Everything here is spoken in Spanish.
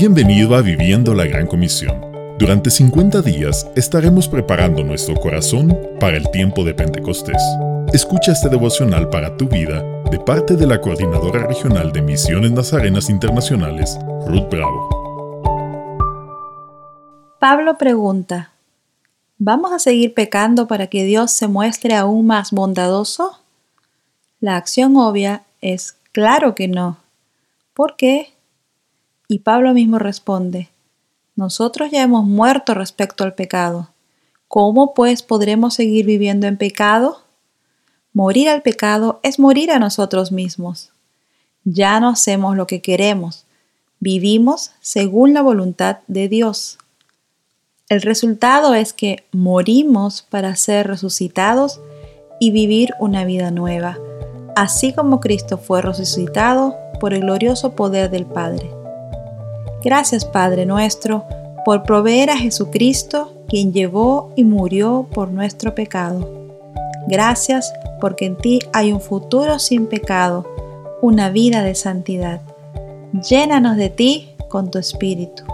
Bienvenido a Viviendo la Gran Comisión. Durante 50 días estaremos preparando nuestro corazón para el tiempo de Pentecostés. Escucha este devocional para tu vida de parte de la Coordinadora Regional de Misiones Nazarenas Internacionales, Ruth Bravo. Pablo pregunta, ¿vamos a seguir pecando para que Dios se muestre aún más bondadoso? La acción obvia es claro que no. ¿Por qué? Y Pablo mismo responde, nosotros ya hemos muerto respecto al pecado. ¿Cómo pues podremos seguir viviendo en pecado? Morir al pecado es morir a nosotros mismos. Ya no hacemos lo que queremos, vivimos según la voluntad de Dios. El resultado es que morimos para ser resucitados y vivir una vida nueva, así como Cristo fue resucitado por el glorioso poder del Padre. Gracias Padre nuestro por proveer a Jesucristo, quien llevó y murió por nuestro pecado. Gracias porque en ti hay un futuro sin pecado, una vida de santidad. Llénanos de ti con tu Espíritu.